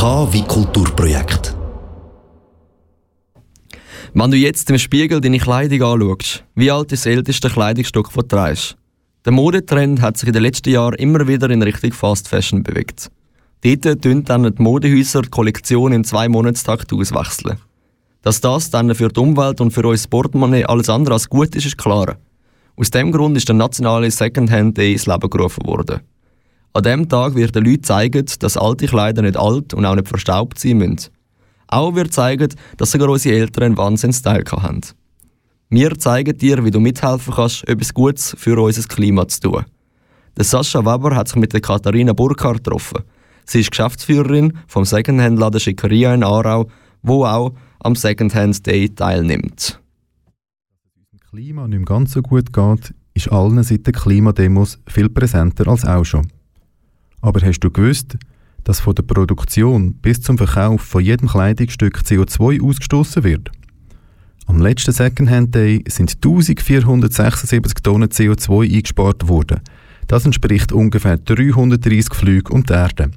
K wie Kulturprojekt. Wenn du jetzt im Spiegel deine Kleidung anschaust, wie alt ist das älteste Kleidungsstück, du trägst? Der Modetrend hat sich in den letzten Jahren immer wieder in Richtung Fast Fashion bewegt. Dort tun dann die Modehäuser die Kollektion im Zwei-Monatstakt auswechseln. Dass das dann für die Umwelt und für unser Portemonnaie alles andere als gut ist, ist klar. Aus dem Grund ist der nationale Secondhand Day ins Leben gerufen worden. An diesem Tag wird den Leuten zeigen, dass alte Kleider nicht alt und auch nicht verstaubt sein müssen. Auch wird zeigen, dass sogar unsere Eltern einen Wahnsinns-Style haben. Wir zeigen dir, wie du mithelfen kannst, etwas Gutes für unser Klima zu tun. Der Sascha Weber hat sich mit der Katharina Burkhardt getroffen. Sie ist Geschäftsführerin vom Secondhand-Laden Schickeria in Aarau, wo auch am Secondhand Day teilnimmt. Dass es Klima nicht mehr ganz so gut geht, ist allen seit den Klimademos viel präsenter als auch schon. Aber hast du gewusst, dass von der Produktion bis zum Verkauf von jedem Kleidungsstück CO2 ausgestoßen wird? Am letzten Secondhand Day sind 1476 Tonnen CO2 eingespart worden. Das entspricht ungefähr 330 Flügen um die Erde.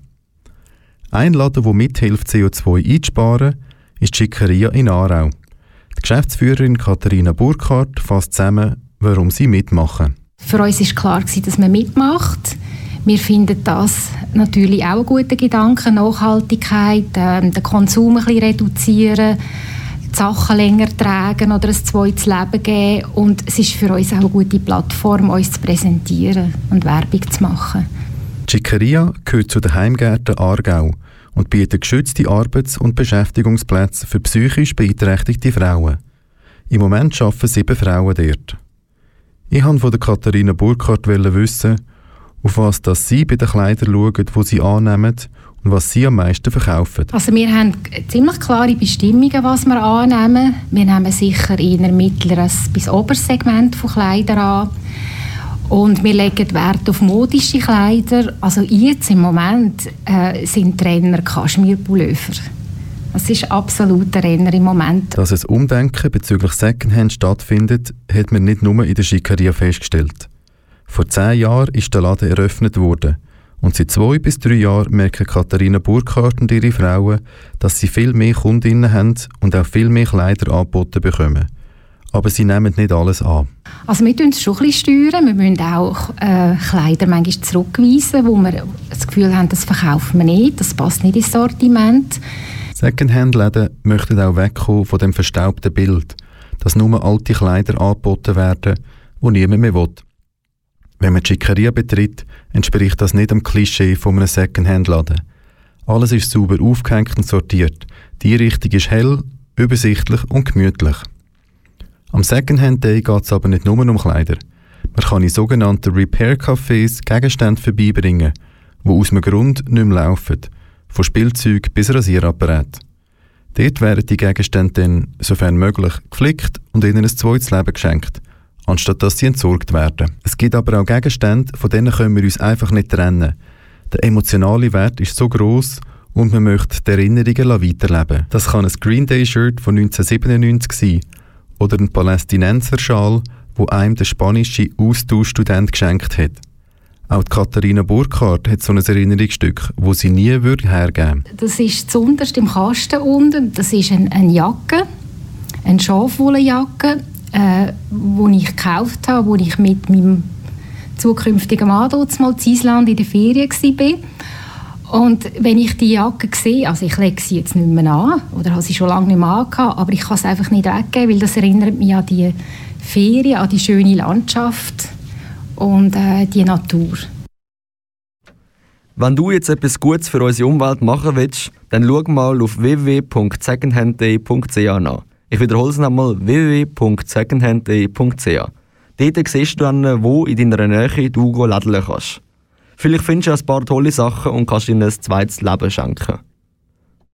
Ein Laden, der mithilft, CO2 einzusparen, ist die Schickeria in Aarau. Die Geschäftsführerin Katharina Burkhardt fasst zusammen, warum sie mitmachen. Für uns war klar, dass man mitmacht. Wir finden das natürlich auch einen guten Gedanken, Nachhaltigkeit, äh, den Konsum ein bisschen reduzieren, die Sachen länger tragen oder ein zweites Leben geben. Und es ist für uns auch eine gute Plattform, uns zu präsentieren und Werbung zu machen. Die Schickeria gehört zu den Heimgärten Aargau und bietet geschützte Arbeits- und Beschäftigungsplätze für psychisch beeinträchtigte Frauen. Im Moment arbeiten sieben Frauen dort. Ich wollte von Katharina Burkhardt wissen, auf was das sie bei den Kleidern schauen, die sie annehmen und was sie am meisten verkaufen. Also wir haben ziemlich klare Bestimmungen, was wir annehmen. Wir nehmen sicher eher mittleres bis oberes Segment von Kleidern an. Und wir legen Wert auf modische Kleider. Also jetzt im Moment äh, sind Trainer Kaschmirpullover. Das ist absolut der Renner im Moment. Dass ein Umdenken bezüglich Secondhand stattfindet, hat man nicht nur in der Schickeria festgestellt. Vor zehn Jahren ist der Laden eröffnet worden. Und seit zwei bis drei Jahren merken Katharina Burkhardt und ihre Frauen, dass sie viel mehr Kundinnen haben und auch viel mehr Kleider angeboten bekommen aber sie nehmen nicht alles an. Also wir uns schon ein bisschen steuern. Wir müssen auch äh, Kleider manchmal zurückweisen, wo wir das Gefühl haben, das verkaufen wir nicht, das passt nicht ins Sortiment. Secondhand-Läden möchten auch wegkommen von dem verstaubten Bild, dass nur alte Kleider angeboten werden, die niemand mehr will. Wenn man die Schickeria betritt, entspricht das nicht dem Klischee von einem Secondhand-Laden. Alles ist sauber aufgehängt und sortiert. Die Richtung ist hell, übersichtlich und gemütlich. Am Secondhand Day geht es aber nicht nur um Kleider. Man kann in sogenannten Repair-Cafés Gegenstände vorbeibringen, die aus einem Grund nicht mehr laufen, von Spielzeug bis Rasierapparat. Dort werden die Gegenstände dann, sofern möglich, geflickt und ihnen ein zweites Leben geschenkt, anstatt dass sie entsorgt werden. Es gibt aber auch Gegenstände, von denen können wir uns einfach nicht trennen. Der emotionale Wert ist so groß und man möchte die Erinnerungen weiterleben. Das kann ein Green Day Shirt von 1997 sein oder ein Palästinenserschal, wo einem der spanische Austauschstudent geschenkt hat. Auch Katharina Burkhardt hat so ein Erinnerungsstück, wo sie nie würde hergeben Das ist zuunterst im Kasten unten. Das ist ein, eine Jacke, eine Schafwollenjacke, äh, die ich gekauft habe, wo ich mit meinem zukünftigen Mann dort mal in Island in der Ferien war. Und wenn ich die Jacke sehe, also ich lege sie jetzt nicht mehr an oder habe sie schon lange nicht mehr angehabt, aber ich kann es einfach nicht weggeben, weil das erinnert mich an die Ferien, an die schöne Landschaft und äh, die Natur. Wenn du jetzt etwas Gutes für unsere Umwelt machen willst, dann schau mal auf www.secondhandday.ch nach. Ich wiederhole es nochmal, www.secondhandday.ch. Dort siehst du dann, wo in deiner Nähe du lädeln kannst. Vielleicht findest du ein paar tolle Sachen und kannst ihnen ein zweites Leben schenken.